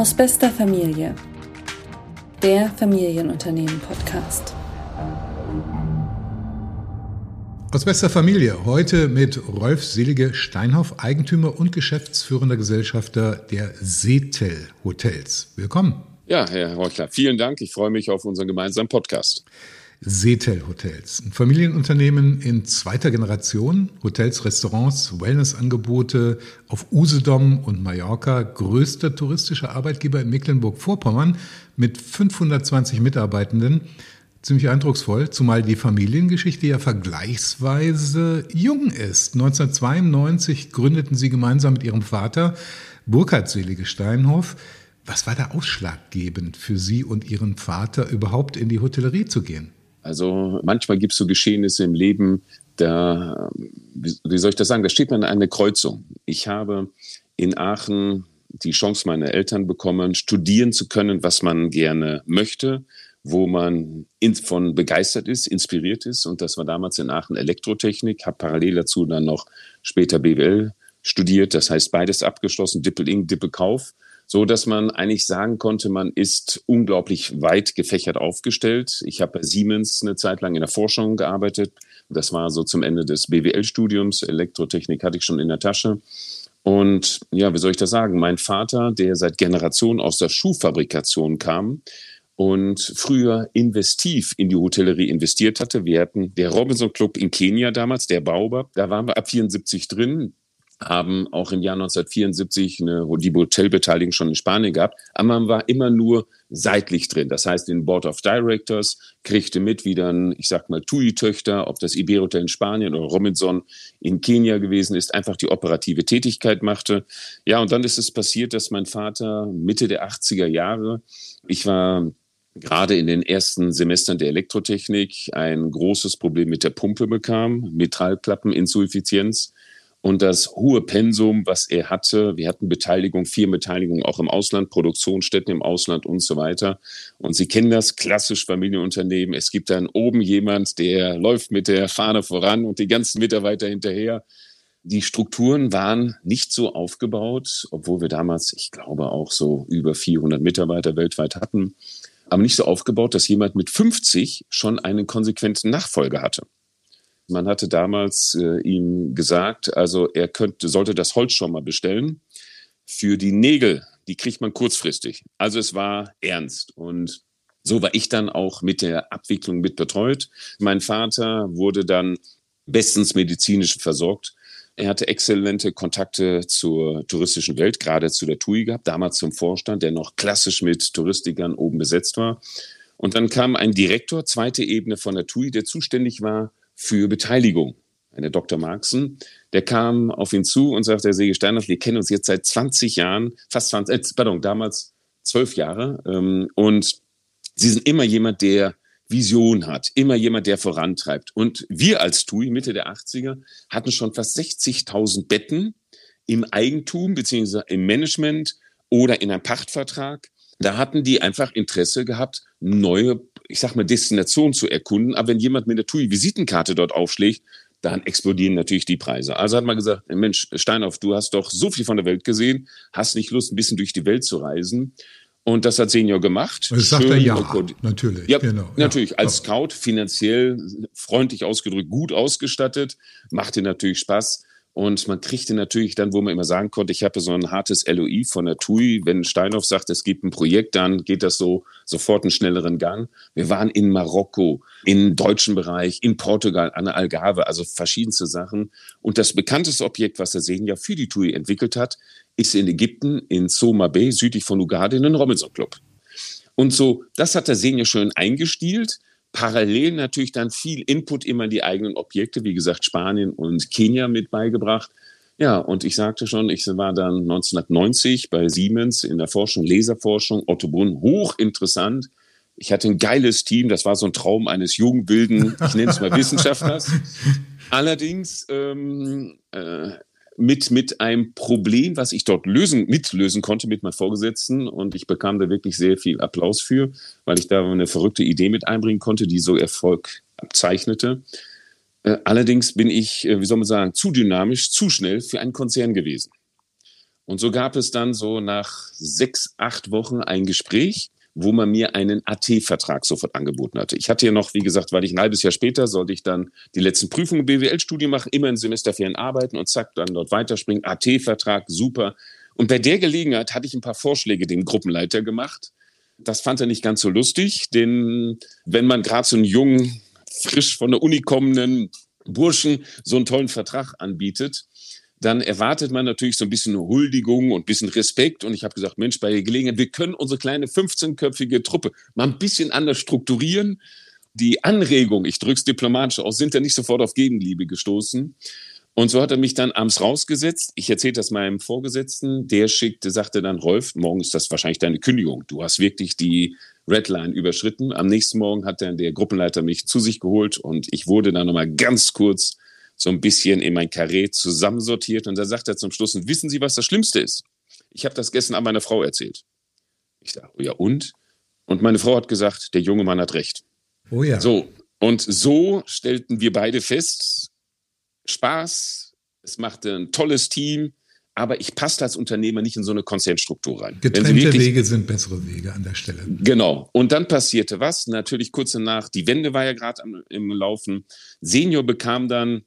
Aus bester Familie. Der Familienunternehmen-Podcast. Aus bester Familie. Heute mit Rolf Selige Steinhoff, Eigentümer und geschäftsführender Gesellschafter der Setel Hotels. Willkommen. Ja, Herr Heuchler, vielen Dank. Ich freue mich auf unseren gemeinsamen Podcast. Setel Hotels. Ein Familienunternehmen in zweiter Generation. Hotels, Restaurants, Wellnessangebote auf Usedom und Mallorca. Größter touristischer Arbeitgeber in Mecklenburg-Vorpommern mit 520 Mitarbeitenden. Ziemlich eindrucksvoll, zumal die Familiengeschichte ja vergleichsweise jung ist. 1992 gründeten sie gemeinsam mit ihrem Vater Burkhard Selige Steinhoff. Was war da ausschlaggebend für Sie und Ihren Vater, überhaupt in die Hotellerie zu gehen? Also manchmal gibt es so Geschehnisse im Leben, da, wie soll ich das sagen, da steht man an einer Kreuzung. Ich habe in Aachen die Chance meiner Eltern bekommen, studieren zu können, was man gerne möchte, wo man von begeistert ist, inspiriert ist. Und das war damals in Aachen Elektrotechnik, habe parallel dazu dann noch später BWL studiert, das heißt beides abgeschlossen, Dippel-Ing, Dippel-Kauf so dass man eigentlich sagen konnte, man ist unglaublich weit gefächert aufgestellt. Ich habe bei Siemens eine Zeit lang in der Forschung gearbeitet. Das war so zum Ende des BWL-Studiums. Elektrotechnik hatte ich schon in der Tasche. Und ja, wie soll ich das sagen? Mein Vater, der seit Generationen aus der Schuhfabrikation kam, und früher investiv in die Hotellerie investiert hatte. Wir hatten der Robinson Club in Kenia damals, der Baobab, da waren wir ab 74 drin haben auch im Jahr 1974 eine, die Hotelbeteiligung schon in Spanien gehabt, aber man war immer nur seitlich drin. Das heißt, in Board of Directors kriegte mit, wie dann, ich sag mal, TUI-Töchter, ob das Iberotel in Spanien oder Robinson in Kenia gewesen ist, einfach die operative Tätigkeit machte. Ja, und dann ist es passiert, dass mein Vater Mitte der 80er Jahre, ich war gerade in den ersten Semestern der Elektrotechnik ein großes Problem mit der Pumpe bekam, Metallklappeninsuffizienz und das hohe Pensum, was er hatte. Wir hatten Beteiligung, vier Beteiligungen auch im Ausland, Produktionsstätten im Ausland und so weiter. Und Sie kennen das klassisch Familienunternehmen. Es gibt dann oben jemand, der läuft mit der Fahne voran und die ganzen Mitarbeiter hinterher. Die Strukturen waren nicht so aufgebaut, obwohl wir damals, ich glaube, auch so über 400 Mitarbeiter weltweit hatten, aber nicht so aufgebaut, dass jemand mit 50 schon einen konsequenten Nachfolger hatte. Man hatte damals äh, ihm gesagt, also er könnte, sollte das Holz schon mal bestellen. Für die Nägel, die kriegt man kurzfristig. Also es war ernst. Und so war ich dann auch mit der Abwicklung mit betreut. Mein Vater wurde dann bestens medizinisch versorgt. Er hatte exzellente Kontakte zur touristischen Welt, gerade zu der TUI gehabt, damals zum Vorstand, der noch klassisch mit Touristikern oben besetzt war. Und dann kam ein Direktor, zweite Ebene von der TUI, der zuständig war für Beteiligung. Eine Dr. Marxen, der kam auf ihn zu und sagte, Herr Sege Steinhoff, wir kennen uns jetzt seit 20 Jahren, fast 20, äh, pardon, damals zwölf Jahre. Ähm, und Sie sind immer jemand, der Vision hat, immer jemand, der vorantreibt. Und wir als TUI Mitte der 80er hatten schon fast 60.000 Betten im Eigentum beziehungsweise im Management oder in einem Pachtvertrag. Da hatten die einfach Interesse gehabt, neue ich sag mal, Destination zu erkunden. Aber wenn jemand mit der TUI-Visitenkarte dort aufschlägt, dann explodieren natürlich die Preise. Also hat man gesagt, Mensch, Steinhoff, du hast doch so viel von der Welt gesehen, hast nicht Lust, ein bisschen durch die Welt zu reisen. Und das hat Senior gemacht. Das sagt er ja, natürlich. Ja, genau, natürlich. Ja. Als Scout finanziell freundlich ausgedrückt, gut ausgestattet, machte natürlich Spaß. Und man kriegte natürlich dann, wo man immer sagen konnte, ich habe so ein hartes LOI von der TUI. Wenn Steinhoff sagt, es gibt ein Projekt, dann geht das so sofort einen schnelleren Gang. Wir waren in Marokko, im deutschen Bereich, in Portugal, an der Algarve, also verschiedenste Sachen. Und das bekannteste Objekt, was der Senior für die TUI entwickelt hat, ist in Ägypten, in Soma Bay, südlich von Uganda, in den Robinson Club. Und so, das hat der Senior schön eingestielt parallel natürlich dann viel Input immer in die eigenen Objekte, wie gesagt, Spanien und Kenia mit beigebracht. Ja, und ich sagte schon, ich war dann 1990 bei Siemens in der Forschung, Laserforschung, Otto Brunn, hochinteressant. Ich hatte ein geiles Team, das war so ein Traum eines jungen, wilden, ich nenne es mal Wissenschaftlers. Allerdings ähm, äh, mit, mit einem Problem, was ich dort lösen, mitlösen konnte mit meinem Vorgesetzten. Und ich bekam da wirklich sehr viel Applaus für, weil ich da eine verrückte Idee mit einbringen konnte, die so Erfolg abzeichnete. Äh, allerdings bin ich, äh, wie soll man sagen, zu dynamisch, zu schnell für einen Konzern gewesen. Und so gab es dann so nach sechs, acht Wochen ein Gespräch, wo man mir einen AT-Vertrag sofort angeboten hatte. Ich hatte ja noch, wie gesagt, weil ich ein halbes Jahr später sollte ich dann die letzten Prüfungen BWL-Studie machen, immer in Semesterferien arbeiten und zack, dann dort weiterspringen. AT-Vertrag, super. Und bei der Gelegenheit hatte ich ein paar Vorschläge dem Gruppenleiter gemacht. Das fand er nicht ganz so lustig, denn wenn man gerade so einen jungen, frisch von der Uni kommenden Burschen so einen tollen Vertrag anbietet, dann erwartet man natürlich so ein bisschen Huldigung und ein bisschen Respekt. Und ich habe gesagt, Mensch, bei der Gelegenheit, wir können unsere kleine 15-köpfige Truppe mal ein bisschen anders strukturieren. Die Anregung, ich drücke es diplomatisch aus, sind ja nicht sofort auf Gegenliebe gestoßen. Und so hat er mich dann abends rausgesetzt. Ich erzählte das meinem Vorgesetzten. Der schickte, sagte dann, Rolf, morgen ist das wahrscheinlich deine Kündigung. Du hast wirklich die Redline überschritten. Am nächsten Morgen hat dann der Gruppenleiter mich zu sich geholt und ich wurde dann nochmal ganz kurz so ein bisschen in mein Karree zusammensortiert. Und da sagt er zum Schluss, wissen Sie, was das Schlimmste ist? Ich habe das gestern an meine Frau erzählt. Ich dachte, oh ja, und? Und meine Frau hat gesagt, der junge Mann hat recht. Oh ja. So, und so stellten wir beide fest, Spaß, es machte ein tolles Team, aber ich passte als Unternehmer nicht in so eine Konzernstruktur rein. Getrennte wirklich, Wege sind bessere Wege an der Stelle. Genau. Und dann passierte was? Natürlich kurz danach, die Wende war ja gerade im Laufen. Senior bekam dann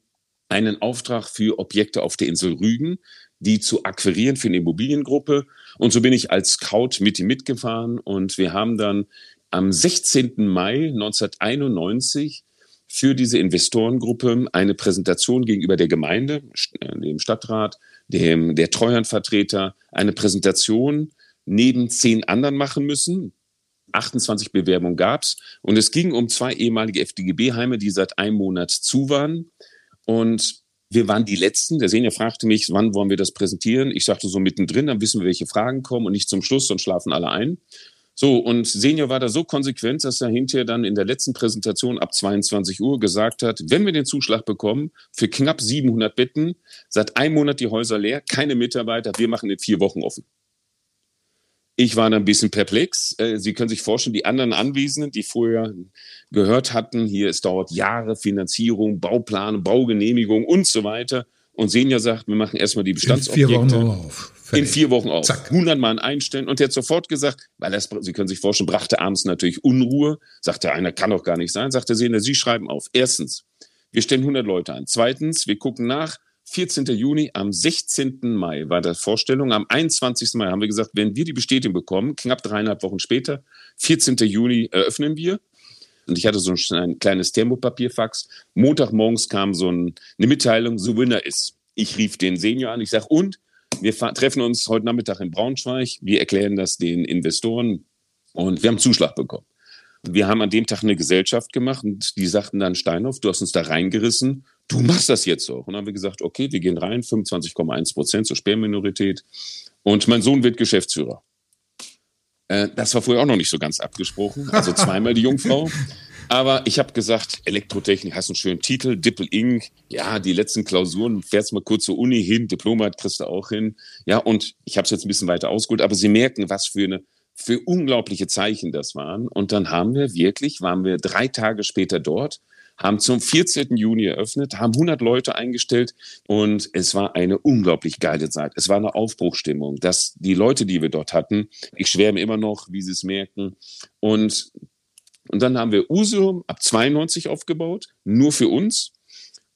einen Auftrag für Objekte auf der Insel Rügen, die zu akquirieren für eine Immobiliengruppe. Und so bin ich als Scout mit ihm mitgefahren und wir haben dann am 16. Mai 1991 für diese Investorengruppe eine Präsentation gegenüber der Gemeinde, dem Stadtrat, dem, der Treuhandvertreter, eine Präsentation neben zehn anderen machen müssen. 28 Bewerbungen gab's und es ging um zwei ehemalige FDGB-Heime, die seit einem Monat zu waren. Und wir waren die Letzten. Der Senior fragte mich, wann wollen wir das präsentieren? Ich sagte so mittendrin, dann wissen wir, welche Fragen kommen und nicht zum Schluss, sonst schlafen alle ein. So, und Senior war da so konsequent, dass er hinterher dann in der letzten Präsentation ab 22 Uhr gesagt hat, wenn wir den Zuschlag bekommen für knapp 700 Betten, seit einem Monat die Häuser leer, keine Mitarbeiter, wir machen in vier Wochen offen. Ich war da ein bisschen perplex. Äh, Sie können sich vorstellen, die anderen Anwesenden, die vorher gehört hatten, hier es dauert Jahre, Finanzierung, Bauplan, Baugenehmigung und so weiter. Und Senja sagt, wir machen erstmal die Bestandsobjekte. In vier Wochen auf. Fertig. In vier Wochen auf. Zack. 100 Mann einstellen. Und er hat sofort gesagt, weil das, Sie können sich vorstellen, brachte abends natürlich Unruhe. Sagte einer, kann doch gar nicht sein. Sagte Senja, Sie schreiben auf. Erstens, wir stellen 100 Leute ein. Zweitens, wir gucken nach, 14. Juni, am 16. Mai war das Vorstellung. Am 21. Mai haben wir gesagt, wenn wir die Bestätigung bekommen, knapp dreieinhalb Wochen später, 14. Juni eröffnen wir. Und ich hatte so ein kleines Thermopapierfax. Montagmorgens kam so eine Mitteilung, The Winner ist. Ich rief den Senior an. Ich sage, und? Wir treffen uns heute Nachmittag in Braunschweig. Wir erklären das den Investoren. Und wir haben Zuschlag bekommen. Wir haben an dem Tag eine Gesellschaft gemacht und die sagten dann, Steinhoff, du hast uns da reingerissen du machst das jetzt so. Und dann haben wir gesagt, okay, wir gehen rein, 25,1 Prozent zur Sperrminorität. Und mein Sohn wird Geschäftsführer. Äh, das war vorher auch noch nicht so ganz abgesprochen. Also zweimal die Jungfrau. Aber ich habe gesagt, Elektrotechnik hast einen schönen Titel, Dippel Inc. Ja, die letzten Klausuren, fährst mal kurz zur Uni hin, Diplomat kriegst du auch hin. Ja, und ich habe es jetzt ein bisschen weiter ausgeholt, aber Sie merken, was für eine für unglaubliche Zeichen das waren. Und dann haben wir wirklich, waren wir drei Tage später dort haben zum 14. Juni eröffnet, haben 100 Leute eingestellt und es war eine unglaublich geile Zeit. Es war eine Aufbruchstimmung, dass die Leute, die wir dort hatten, ich schwärme immer noch, wie sie es merken und und dann haben wir Usum ab 92 aufgebaut, nur für uns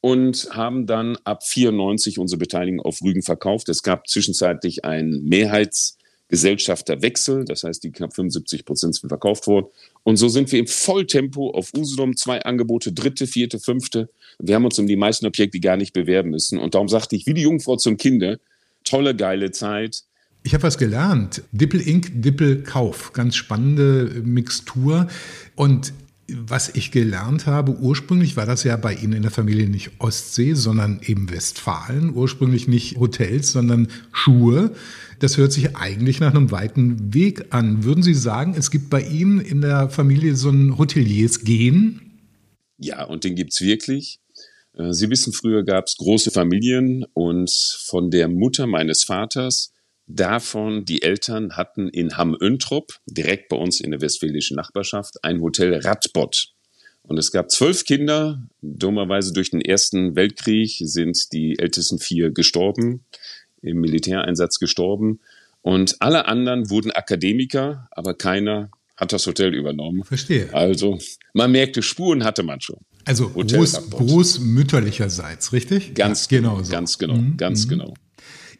und haben dann ab 94 unsere Beteiligung auf Rügen verkauft. Es gab zwischenzeitlich ein Mehrheits Gesellschafterwechsel, das heißt, die knapp 75 Prozent sind verkauft worden. Und so sind wir im Volltempo auf Usedom, zwei Angebote, dritte, vierte, fünfte. Wir haben uns um die meisten Objekte gar nicht bewerben müssen. Und darum sagte ich, wie die Jungfrau zum Kinde, tolle, geile Zeit. Ich habe was gelernt. Dippel Inc., Dippel Kauf. Ganz spannende Mixtur. Und was ich gelernt habe, ursprünglich war das ja bei Ihnen in der Familie nicht Ostsee, sondern eben Westfalen. Ursprünglich nicht Hotels, sondern Schuhe. Das hört sich eigentlich nach einem weiten Weg an. Würden Sie sagen, es gibt bei Ihnen in der Familie so ein Hoteliers-Gen? Ja, und den gibt's wirklich. Äh, Sie wissen, früher gab's große Familien und von der Mutter meines Vaters, davon die Eltern hatten in Hamm-Öntrop, direkt bei uns in der westfälischen Nachbarschaft, ein Hotel Radbott. Und es gab zwölf Kinder. Dummerweise durch den Ersten Weltkrieg sind die ältesten vier gestorben im Militäreinsatz gestorben. Und alle anderen wurden Akademiker, aber keiner hat das Hotel übernommen. Verstehe. Also man merkte, Spuren hatte man schon. Also groß, großmütterlicherseits, richtig? Ganz ja, genau. So. Ganz genau, mhm. ganz genau.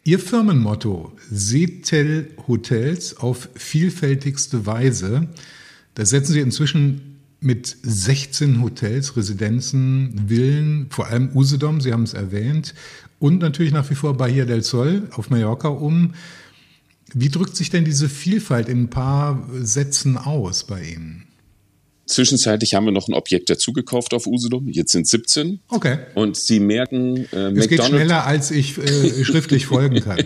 Ihr Firmenmotto Setel Hotels auf vielfältigste Weise, das setzen Sie inzwischen mit 16 Hotels, Residenzen, Villen, vor allem Usedom, Sie haben es erwähnt, und natürlich nach wie vor Bahia del Sol auf Mallorca um. Wie drückt sich denn diese Vielfalt in ein paar Sätzen aus bei Ihnen? Zwischenzeitlich haben wir noch ein Objekt dazugekauft auf Usedom. Jetzt sind 17. Okay. Und Sie merken, äh, es geht schneller, als ich äh, schriftlich folgen kann.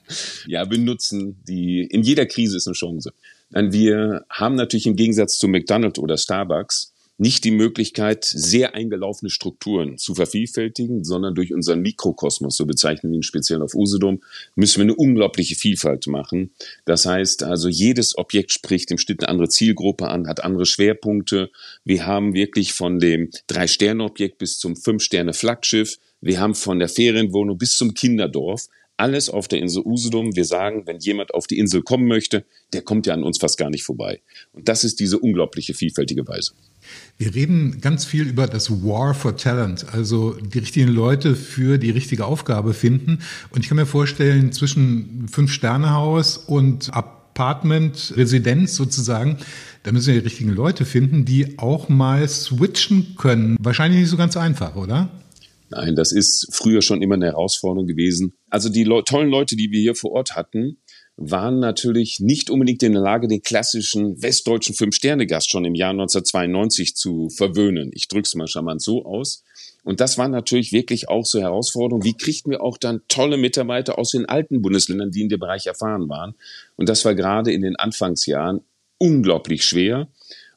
ja, wir nutzen die. In jeder Krise ist eine Chance. Wir haben natürlich im Gegensatz zu McDonald's oder Starbucks nicht die Möglichkeit, sehr eingelaufene Strukturen zu vervielfältigen, sondern durch unseren Mikrokosmos, so bezeichnen wir ihn speziell auf Usedom, müssen wir eine unglaubliche Vielfalt machen. Das heißt also, jedes Objekt spricht im Schnitt eine andere Zielgruppe an, hat andere Schwerpunkte. Wir haben wirklich von dem Drei-Sterne-Objekt bis zum Fünf-Sterne-Flaggschiff. Wir haben von der Ferienwohnung bis zum Kinderdorf alles auf der Insel Usedom. Wir sagen, wenn jemand auf die Insel kommen möchte, der kommt ja an uns fast gar nicht vorbei. Und das ist diese unglaubliche vielfältige Weise. Wir reden ganz viel über das War for Talent, also die richtigen Leute für die richtige Aufgabe finden. Und ich kann mir vorstellen, zwischen Fünf-Sterne-Haus und Apartment, Residenz sozusagen, da müssen wir die richtigen Leute finden, die auch mal switchen können. Wahrscheinlich nicht so ganz einfach, oder? Nein, das ist früher schon immer eine Herausforderung gewesen. Also die Le tollen Leute, die wir hier vor Ort hatten, waren natürlich nicht unbedingt in der Lage, den klassischen westdeutschen Fünf-Sterne-Gast schon im Jahr 1992 zu verwöhnen. Ich drücke es mal charmant so aus. Und das war natürlich wirklich auch so Herausforderung. Wie kriegten wir auch dann tolle Mitarbeiter aus den alten Bundesländern, die in dem Bereich erfahren waren? Und das war gerade in den Anfangsjahren unglaublich schwer.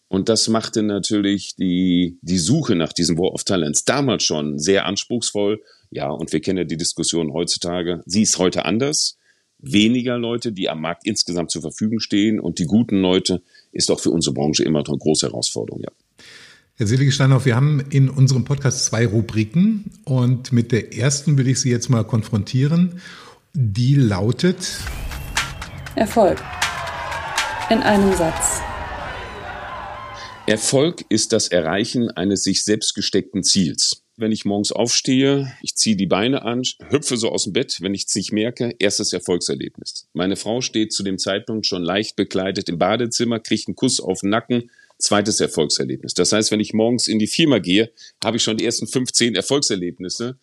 Und das machte natürlich die, die Suche nach diesem War of Talents damals schon sehr anspruchsvoll. Ja, und wir kennen ja die Diskussion heutzutage. Sie ist heute anders weniger Leute, die am Markt insgesamt zur Verfügung stehen. Und die guten Leute ist auch für unsere Branche immer noch eine große Herausforderung, ja. Herr Selige-Steinhoff, wir haben in unserem Podcast zwei Rubriken und mit der ersten will ich Sie jetzt mal konfrontieren. Die lautet Erfolg. In einem Satz. Erfolg ist das Erreichen eines sich selbst gesteckten Ziels wenn ich morgens aufstehe, ich ziehe die Beine an, hüpfe so aus dem Bett, wenn ich es nicht merke, erstes Erfolgserlebnis. Meine Frau steht zu dem Zeitpunkt schon leicht bekleidet im Badezimmer, kriegt einen Kuss auf den Nacken, zweites Erfolgserlebnis. Das heißt, wenn ich morgens in die Firma gehe, habe ich schon die ersten 15 Erfolgserlebnisse.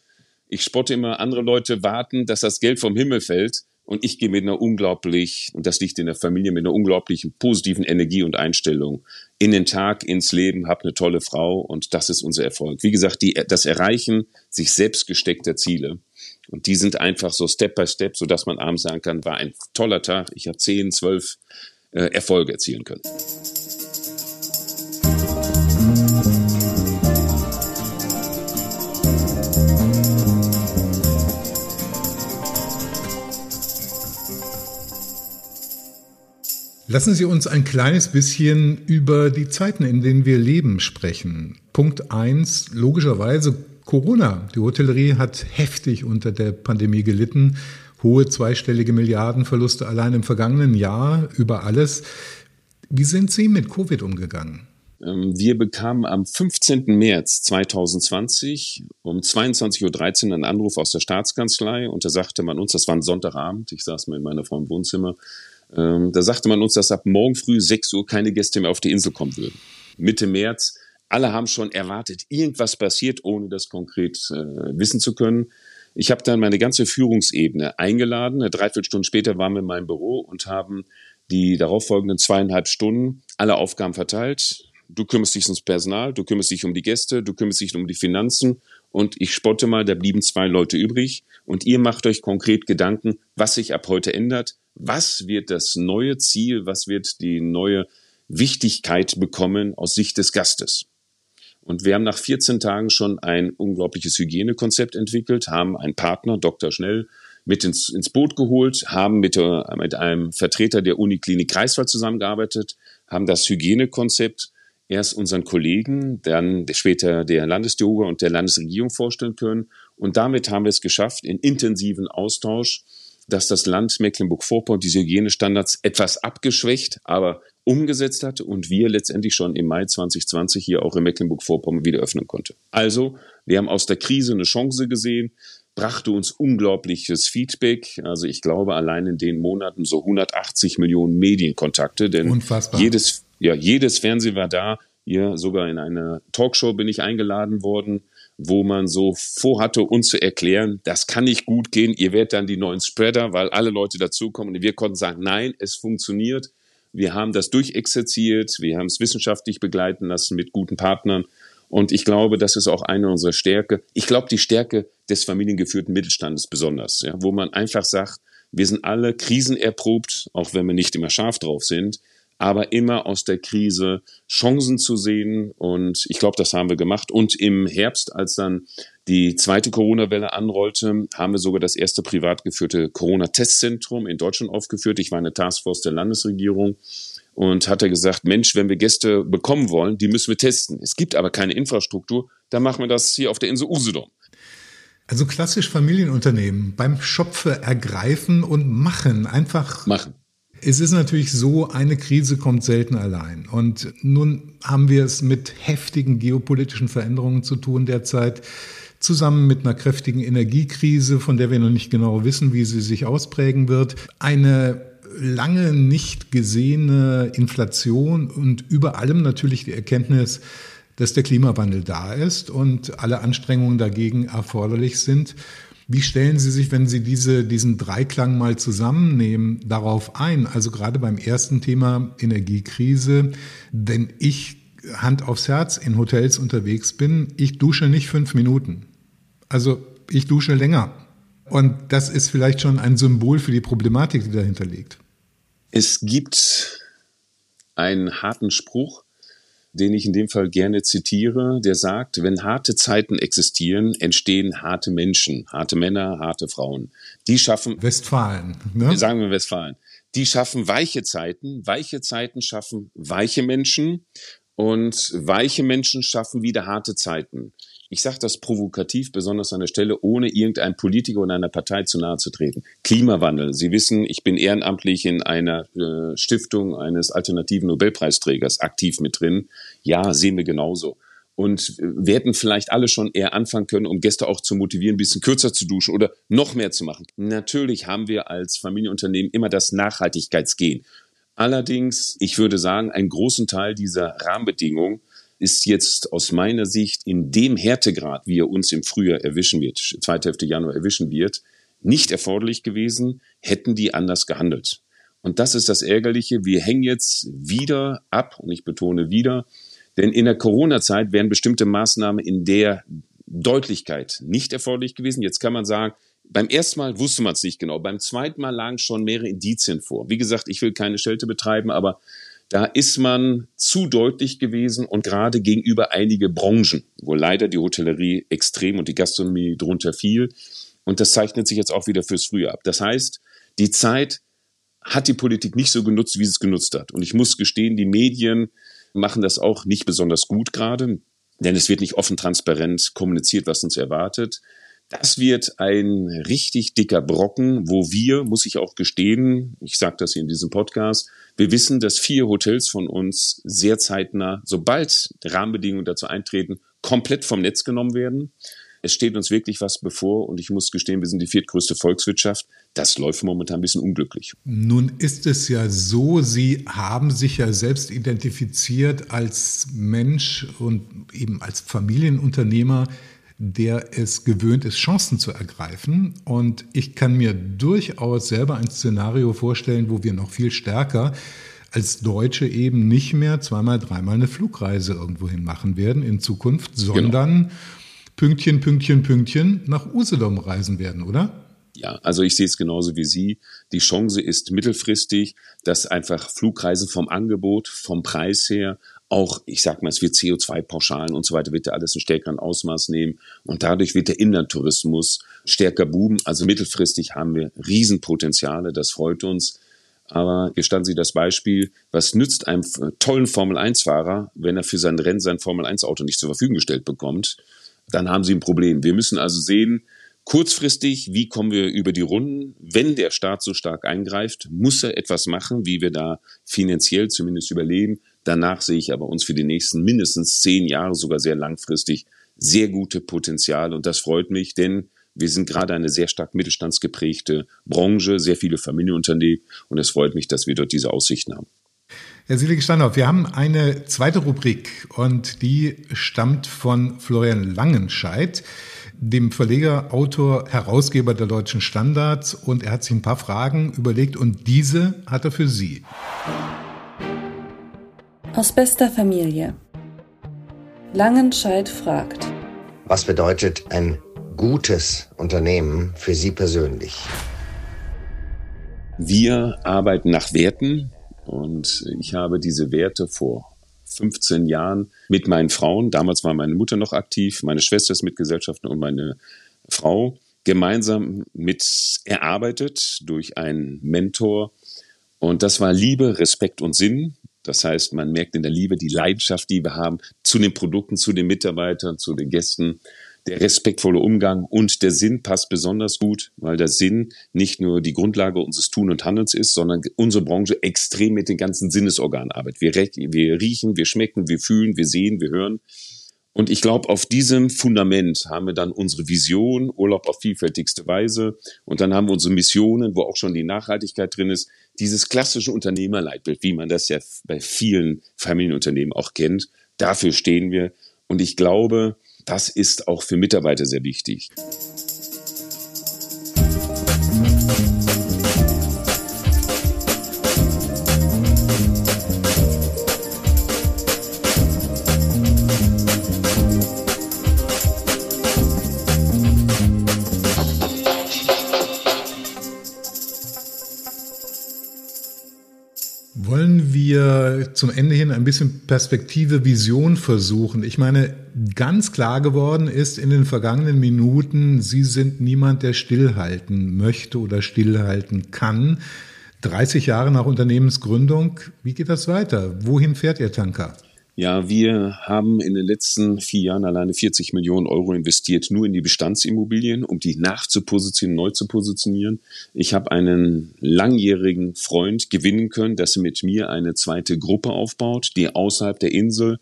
Ich spotte immer, andere Leute warten, dass das Geld vom Himmel fällt. Und ich gehe mit einer unglaublich, und das liegt in der Familie, mit einer unglaublichen positiven Energie und Einstellung in den Tag, ins Leben, habe eine tolle Frau und das ist unser Erfolg. Wie gesagt, die, das Erreichen sich selbst gesteckter Ziele. Und die sind einfach so Step by Step, so dass man abends sagen kann, war ein toller Tag. Ich habe zehn, zwölf äh, Erfolge erzielen können. Lassen Sie uns ein kleines bisschen über die Zeiten, in denen wir leben, sprechen. Punkt eins: logischerweise Corona. Die Hotellerie hat heftig unter der Pandemie gelitten. Hohe zweistellige Milliardenverluste allein im vergangenen Jahr über alles. Wie sind Sie mit Covid umgegangen? Ähm, wir bekamen am 15. März 2020 um 22.13 Uhr einen Anruf aus der Staatskanzlei und da sagte man uns, das war ein Sonntagabend, ich saß mit meiner Frau im Wohnzimmer, ähm, da sagte man uns, dass ab morgen früh 6 Uhr keine Gäste mehr auf die Insel kommen würden. Mitte März, alle haben schon erwartet, irgendwas passiert, ohne das konkret äh, wissen zu können. Ich habe dann meine ganze Führungsebene eingeladen. Eine Dreiviertelstunde später waren wir in meinem Büro und haben die darauffolgenden zweieinhalb Stunden alle Aufgaben verteilt. Du kümmerst dich ums Personal, du kümmerst dich um die Gäste, du kümmerst dich um die Finanzen und ich spotte mal, da blieben zwei Leute übrig und ihr macht euch konkret Gedanken, was sich ab heute ändert, was wird das neue Ziel, was wird die neue Wichtigkeit bekommen aus Sicht des Gastes. Und wir haben nach 14 Tagen schon ein unglaubliches Hygienekonzept entwickelt, haben einen Partner, Dr. Schnell, mit ins, ins Boot geholt, haben mit, mit einem Vertreter der Uniklinik Greifswald zusammengearbeitet, haben das Hygienekonzept erst unseren Kollegen, dann später der Landesdioga und der Landesregierung vorstellen können. Und damit haben wir es geschafft, in intensiven Austausch dass das Land Mecklenburg-Vorpommern diese Hygienestandards etwas abgeschwächt, aber umgesetzt hat und wir letztendlich schon im Mai 2020 hier auch in Mecklenburg-Vorpommern wieder öffnen konnte. Also, wir haben aus der Krise eine Chance gesehen, brachte uns unglaubliches Feedback. Also ich glaube, allein in den Monaten so 180 Millionen Medienkontakte, denn Unfassbar. jedes, ja, jedes Fernsehen war da. Hier sogar in eine Talkshow bin ich eingeladen worden wo man so vorhatte, uns zu erklären, das kann nicht gut gehen, ihr werdet dann die neuen Spreader, weil alle Leute dazukommen. Und wir konnten sagen, nein, es funktioniert. Wir haben das durchexerziert, wir haben es wissenschaftlich begleiten lassen mit guten Partnern. Und ich glaube, das ist auch eine unserer Stärke. Ich glaube, die Stärke des familiengeführten Mittelstandes besonders, ja, wo man einfach sagt, wir sind alle krisenerprobt, auch wenn wir nicht immer scharf drauf sind aber immer aus der Krise Chancen zu sehen. Und ich glaube, das haben wir gemacht. Und im Herbst, als dann die zweite Corona-Welle anrollte, haben wir sogar das erste privat geführte Corona-Testzentrum in Deutschland aufgeführt. Ich war in der Taskforce der Landesregierung und hatte gesagt, Mensch, wenn wir Gäste bekommen wollen, die müssen wir testen. Es gibt aber keine Infrastruktur, dann machen wir das hier auf der Insel Usedom. Also klassisch Familienunternehmen beim Schopfe ergreifen und machen, einfach machen. Es ist natürlich so, eine Krise kommt selten allein. Und nun haben wir es mit heftigen geopolitischen Veränderungen zu tun derzeit, zusammen mit einer kräftigen Energiekrise, von der wir noch nicht genau wissen, wie sie sich ausprägen wird. Eine lange nicht gesehene Inflation und über allem natürlich die Erkenntnis, dass der Klimawandel da ist und alle Anstrengungen dagegen erforderlich sind. Wie stellen Sie sich, wenn Sie diese, diesen Dreiklang mal zusammennehmen, darauf ein? Also gerade beim ersten Thema Energiekrise, wenn ich Hand aufs Herz in Hotels unterwegs bin, ich dusche nicht fünf Minuten. Also ich dusche länger. Und das ist vielleicht schon ein Symbol für die Problematik, die dahinter liegt. Es gibt einen harten Spruch, den ich in dem Fall gerne zitiere, der sagt, wenn harte Zeiten existieren, entstehen harte Menschen, harte Männer, harte Frauen. Die schaffen. Westfalen, ne? Sagen wir Westfalen. Die schaffen weiche Zeiten. Weiche Zeiten schaffen weiche Menschen. Und weiche Menschen schaffen wieder harte Zeiten ich sage das provokativ, besonders an der Stelle, ohne irgendeinem Politiker oder einer Partei zu nahe zu treten. Klimawandel. Sie wissen, ich bin ehrenamtlich in einer äh, Stiftung eines alternativen Nobelpreisträgers aktiv mit drin. Ja, sehen wir genauso. Und äh, wir hätten vielleicht alle schon eher anfangen können, um Gäste auch zu motivieren, ein bisschen kürzer zu duschen oder noch mehr zu machen. Natürlich haben wir als Familienunternehmen immer das Nachhaltigkeitsgehen. Allerdings, ich würde sagen, einen großen Teil dieser Rahmenbedingungen ist jetzt aus meiner Sicht in dem Härtegrad, wie er uns im Frühjahr erwischen wird, zweite Hälfte Januar erwischen wird, nicht erforderlich gewesen, hätten die anders gehandelt. Und das ist das Ärgerliche. Wir hängen jetzt wieder ab, und ich betone wieder, denn in der Corona-Zeit wären bestimmte Maßnahmen in der Deutlichkeit nicht erforderlich gewesen. Jetzt kann man sagen, beim ersten Mal wusste man es nicht genau. Beim zweiten Mal lagen schon mehrere Indizien vor. Wie gesagt, ich will keine Schelte betreiben, aber da ist man zu deutlich gewesen und gerade gegenüber einige Branchen, wo leider die Hotellerie extrem und die Gastronomie drunter fiel. Und das zeichnet sich jetzt auch wieder fürs Frühjahr ab. Das heißt, die Zeit hat die Politik nicht so genutzt, wie sie es genutzt hat. Und ich muss gestehen, die Medien machen das auch nicht besonders gut gerade, denn es wird nicht offen transparent kommuniziert, was uns erwartet. Das wird ein richtig dicker Brocken, wo wir, muss ich auch gestehen, ich sage das hier in diesem Podcast, wir wissen, dass vier Hotels von uns sehr zeitnah, sobald Rahmenbedingungen dazu eintreten, komplett vom Netz genommen werden. Es steht uns wirklich was bevor und ich muss gestehen, wir sind die viertgrößte Volkswirtschaft. Das läuft momentan ein bisschen unglücklich. Nun ist es ja so, Sie haben sich ja selbst identifiziert als Mensch und eben als Familienunternehmer, der es gewöhnt ist, Chancen zu ergreifen. Und ich kann mir durchaus selber ein Szenario vorstellen, wo wir noch viel stärker als Deutsche eben nicht mehr zweimal, dreimal eine Flugreise irgendwohin machen werden in Zukunft, genau. sondern genau. Pünktchen, Pünktchen, Pünktchen nach Usedom reisen werden, oder? Ja, also ich sehe es genauso wie Sie. Die Chance ist mittelfristig, dass einfach Flugreisen vom Angebot, vom Preis her auch, ich sag mal, es wird CO2-Pauschalen und so weiter, wird er alles einen stärkeren Ausmaß nehmen. Und dadurch wird der Inlandtourismus stärker boomen. Also mittelfristig haben wir Riesenpotenziale, das freut uns. Aber gestanden Sie das Beispiel, was nützt einem tollen Formel-1-Fahrer, wenn er für sein Rennen sein Formel-1-Auto nicht zur Verfügung gestellt bekommt? Dann haben Sie ein Problem. Wir müssen also sehen, Kurzfristig, wie kommen wir über die Runden? Wenn der Staat so stark eingreift, muss er etwas machen, wie wir da finanziell zumindest überleben. Danach sehe ich aber uns für die nächsten mindestens zehn Jahre, sogar sehr langfristig, sehr gute Potenziale. Und das freut mich, denn wir sind gerade eine sehr stark mittelstandsgeprägte Branche, sehr viele Familienunternehmen. Und es freut mich, dass wir dort diese Aussichten haben. Herr Selig Standhoff, wir haben eine zweite Rubrik und die stammt von Florian Langenscheidt dem Verleger, Autor, Herausgeber der deutschen Standards und er hat sich ein paar Fragen überlegt und diese hat er für Sie. Aus bester Familie. Langenscheid fragt. Was bedeutet ein gutes Unternehmen für Sie persönlich? Wir arbeiten nach Werten und ich habe diese Werte vor 15 Jahren mit meinen Frauen, damals war meine Mutter noch aktiv, meine Schwester ist Mitgesellschafter und meine Frau, gemeinsam mit erarbeitet durch einen Mentor. Und das war Liebe, Respekt und Sinn. Das heißt, man merkt in der Liebe die Leidenschaft, die wir haben zu den Produkten, zu den Mitarbeitern, zu den Gästen der respektvolle Umgang und der Sinn passt besonders gut, weil der Sinn nicht nur die Grundlage unseres Tun und Handelns ist, sondern unsere Branche extrem mit den ganzen Sinnesorganen arbeitet. Wir, wir riechen, wir schmecken, wir fühlen, wir sehen, wir hören. Und ich glaube, auf diesem Fundament haben wir dann unsere Vision, Urlaub auf vielfältigste Weise. Und dann haben wir unsere Missionen, wo auch schon die Nachhaltigkeit drin ist. Dieses klassische Unternehmerleitbild, wie man das ja bei vielen Familienunternehmen auch kennt. Dafür stehen wir. Und ich glaube, das ist auch für Mitarbeiter sehr wichtig. Zum Ende hin ein bisschen Perspektive, Vision versuchen? Ich meine, ganz klar geworden ist in den vergangenen Minuten, Sie sind niemand, der stillhalten möchte oder stillhalten kann. 30 Jahre nach Unternehmensgründung, wie geht das weiter? Wohin fährt Ihr Tanker? Ja, wir haben in den letzten vier Jahren alleine 40 Millionen Euro investiert, nur in die Bestandsimmobilien, um die nachzupositionieren, neu zu positionieren. Ich habe einen langjährigen Freund gewinnen können, dass er mit mir eine zweite Gruppe aufbaut, die außerhalb der Insel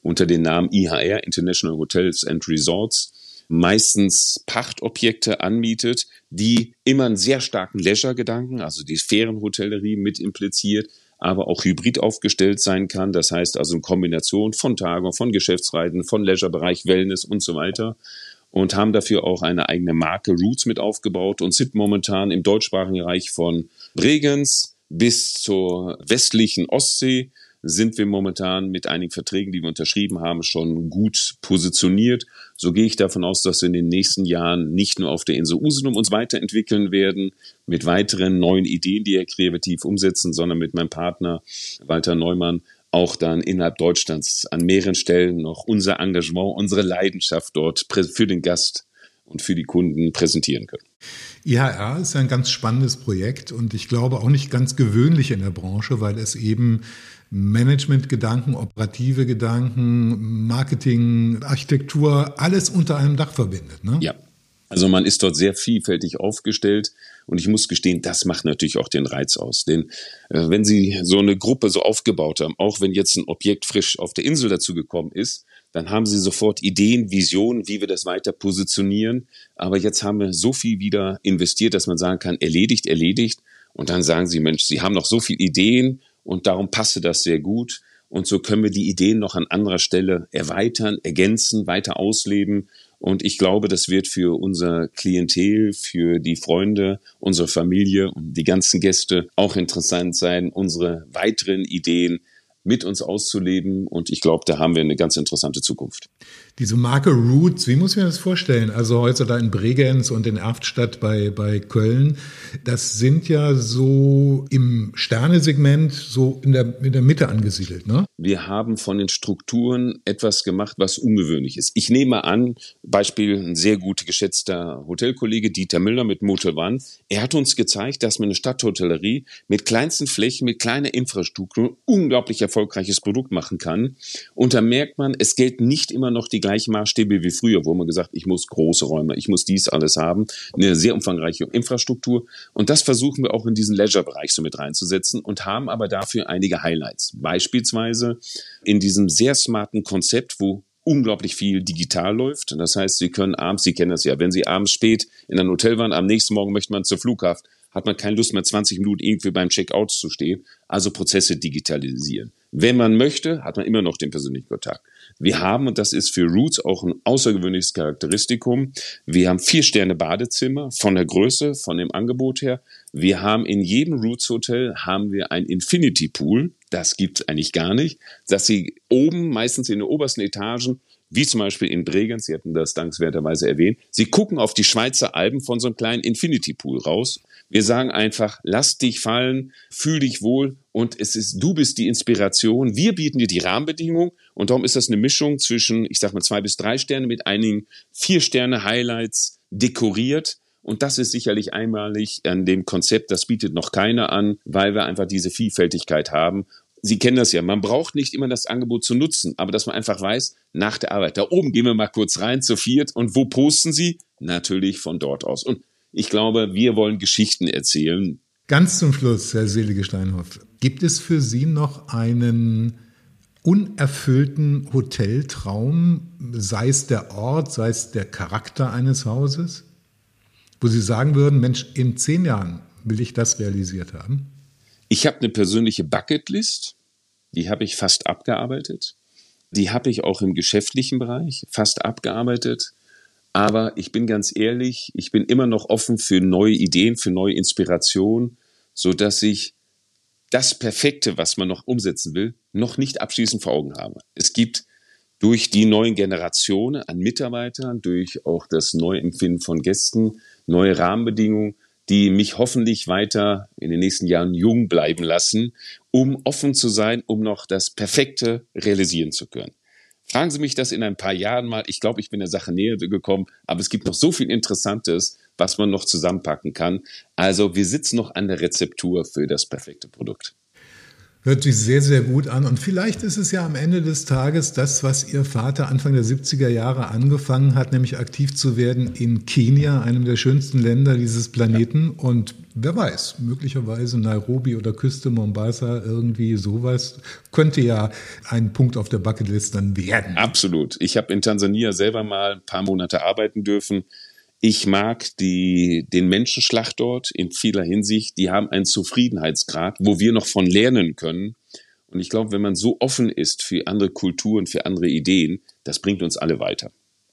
unter dem Namen IHR, International Hotels and Resorts, meistens Pachtobjekte anmietet, die immer einen sehr starken Leisure-Gedanken, also die Ferienhotellerie mit impliziert, aber auch hybrid aufgestellt sein kann. Das heißt also in Kombination von Tagung, von Geschäftsreisen, von Leisure-Bereich, Wellness und so weiter. Und haben dafür auch eine eigene Marke Roots mit aufgebaut und sind momentan im deutschsprachigen Bereich von Bregenz bis zur westlichen Ostsee sind wir momentan mit einigen Verträgen, die wir unterschrieben haben, schon gut positioniert. So gehe ich davon aus, dass wir in den nächsten Jahren nicht nur auf der Insel Usedom uns weiterentwickeln werden, mit weiteren neuen Ideen, die wir kreativ umsetzen, sondern mit meinem Partner Walter Neumann auch dann innerhalb Deutschlands an mehreren Stellen noch unser Engagement, unsere Leidenschaft dort für den Gast und für die Kunden präsentieren können. IHR ist ein ganz spannendes Projekt und ich glaube auch nicht ganz gewöhnlich in der Branche, weil es eben Management-Gedanken, operative Gedanken, Marketing, Architektur, alles unter einem Dach verbindet. Ne? Ja. Also man ist dort sehr vielfältig aufgestellt und ich muss gestehen, das macht natürlich auch den Reiz aus. Denn äh, wenn Sie so eine Gruppe so aufgebaut haben, auch wenn jetzt ein Objekt frisch auf der Insel dazu gekommen ist, dann haben Sie sofort Ideen, Visionen, wie wir das weiter positionieren. Aber jetzt haben wir so viel wieder investiert, dass man sagen kann, erledigt, erledigt. Und dann sagen Sie, Mensch, Sie haben noch so viele Ideen und darum passte das sehr gut. Und so können wir die Ideen noch an anderer Stelle erweitern, ergänzen, weiter ausleben. Und ich glaube, das wird für unser Klientel, für die Freunde, unsere Familie und die ganzen Gäste auch interessant sein, unsere weiteren Ideen mit uns auszuleben. Und ich glaube, da haben wir eine ganz interessante Zukunft. Diese Marke Roots, wie muss ich mir das vorstellen? Also heute da in Bregenz und in Erftstadt bei, bei Köln, das sind ja so im Sternesegment so in der, in der Mitte angesiedelt, ne? Wir haben von den Strukturen etwas gemacht, was ungewöhnlich ist. Ich nehme an, Beispiel ein sehr gut geschätzter Hotelkollege Dieter Müller mit Motel One. Er hat uns gezeigt, dass man eine Stadthotellerie mit kleinsten Flächen, mit kleiner Infrastruktur unglaublich erfolgreiches Produkt machen kann. Und da merkt man, es gelten nicht immer noch die gleichen Maßstäbe wie früher, wo man gesagt, ich muss große Räume, ich muss dies alles haben, eine sehr umfangreiche Infrastruktur. Und das versuchen wir auch in diesen Leisure-Bereich so mit reinzusetzen und haben aber dafür einige Highlights. Beispielsweise in diesem sehr smarten Konzept, wo unglaublich viel digital läuft. Das heißt, Sie können abends, Sie kennen das ja, wenn Sie abends spät in ein Hotel waren, am nächsten Morgen möchte man zur Flughafen, hat man keine Lust mehr, 20 Minuten irgendwie beim Checkout zu stehen. Also Prozesse digitalisieren. Wenn man möchte, hat man immer noch den persönlichen Kontakt. Wir haben, und das ist für Roots auch ein außergewöhnliches Charakteristikum, wir haben vier Sterne Badezimmer von der Größe, von dem Angebot her. Wir haben in jedem Roots Hotel haben wir ein Infinity Pool. Das gibt es eigentlich gar nicht. Dass sie oben, meistens in den obersten Etagen, wie zum Beispiel in Bregenz, Sie hatten das dankenswerterweise erwähnt, Sie gucken auf die Schweizer Alpen von so einem kleinen Infinity Pool raus. Wir sagen einfach, lass dich fallen, fühl dich wohl und es ist, du bist die Inspiration. Wir bieten dir die Rahmenbedingungen und darum ist das eine Mischung zwischen, ich sag mal, zwei bis drei Sterne mit einigen vier Sterne Highlights dekoriert. Und das ist sicherlich einmalig an dem Konzept, das bietet noch keiner an, weil wir einfach diese Vielfältigkeit haben Sie kennen das ja, man braucht nicht immer das Angebot zu nutzen, aber dass man einfach weiß, nach der Arbeit, da oben gehen wir mal kurz rein zu viert und wo posten Sie? Natürlich von dort aus. Und ich glaube, wir wollen Geschichten erzählen. Ganz zum Schluss, Herr Selige Steinhoff, gibt es für Sie noch einen unerfüllten Hoteltraum, sei es der Ort, sei es der Charakter eines Hauses, wo Sie sagen würden, Mensch, in zehn Jahren will ich das realisiert haben? Ich habe eine persönliche Bucketlist, die habe ich fast abgearbeitet. Die habe ich auch im geschäftlichen Bereich fast abgearbeitet. Aber ich bin ganz ehrlich, ich bin immer noch offen für neue Ideen, für neue Inspirationen, so dass ich das Perfekte, was man noch umsetzen will, noch nicht abschließend vor Augen habe. Es gibt durch die neuen Generationen an Mitarbeitern, durch auch das Neuempfinden von Gästen, neue Rahmenbedingungen, die mich hoffentlich weiter in den nächsten Jahren jung bleiben lassen, um offen zu sein, um noch das Perfekte realisieren zu können. Fragen Sie mich das in ein paar Jahren mal. Ich glaube, ich bin der Sache näher gekommen, aber es gibt noch so viel Interessantes, was man noch zusammenpacken kann. Also wir sitzen noch an der Rezeptur für das perfekte Produkt. Hört sich sehr, sehr gut an. Und vielleicht ist es ja am Ende des Tages das, was Ihr Vater Anfang der 70er Jahre angefangen hat, nämlich aktiv zu werden in Kenia, einem der schönsten Länder dieses Planeten. Ja. Und wer weiß, möglicherweise Nairobi oder Küste Mombasa, irgendwie sowas, könnte ja ein Punkt auf der Bucketlist dann werden. Absolut. Ich habe in Tansania selber mal ein paar Monate arbeiten dürfen. Ich mag die, den Menschenschlag dort in vieler Hinsicht. Die haben einen Zufriedenheitsgrad, wo wir noch von lernen können. Und ich glaube, wenn man so offen ist für andere Kulturen, für andere Ideen, das bringt uns alle weiter.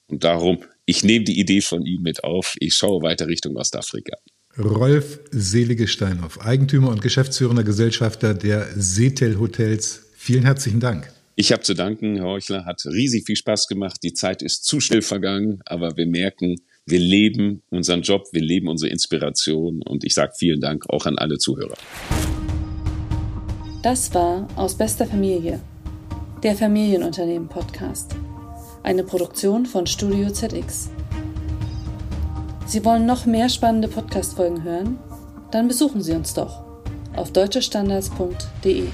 Und darum, ich nehme die Idee von ihm mit auf. Ich schaue weiter Richtung Ostafrika. Rolf Selige Steinhoff, Eigentümer und geschäftsführender Gesellschafter der Setel Hotels. Vielen herzlichen Dank. Ich habe zu danken, Herr Heuchler, hat riesig viel Spaß gemacht. Die Zeit ist zu schnell vergangen, aber wir merken, wir leben unseren Job, wir leben unsere Inspiration und ich sage vielen Dank auch an alle Zuhörer. Das war aus bester Familie, der Familienunternehmen-Podcast, eine Produktion von Studio ZX. Sie wollen noch mehr spannende Podcast-Folgen hören? Dann besuchen Sie uns doch auf deutschestandards.de.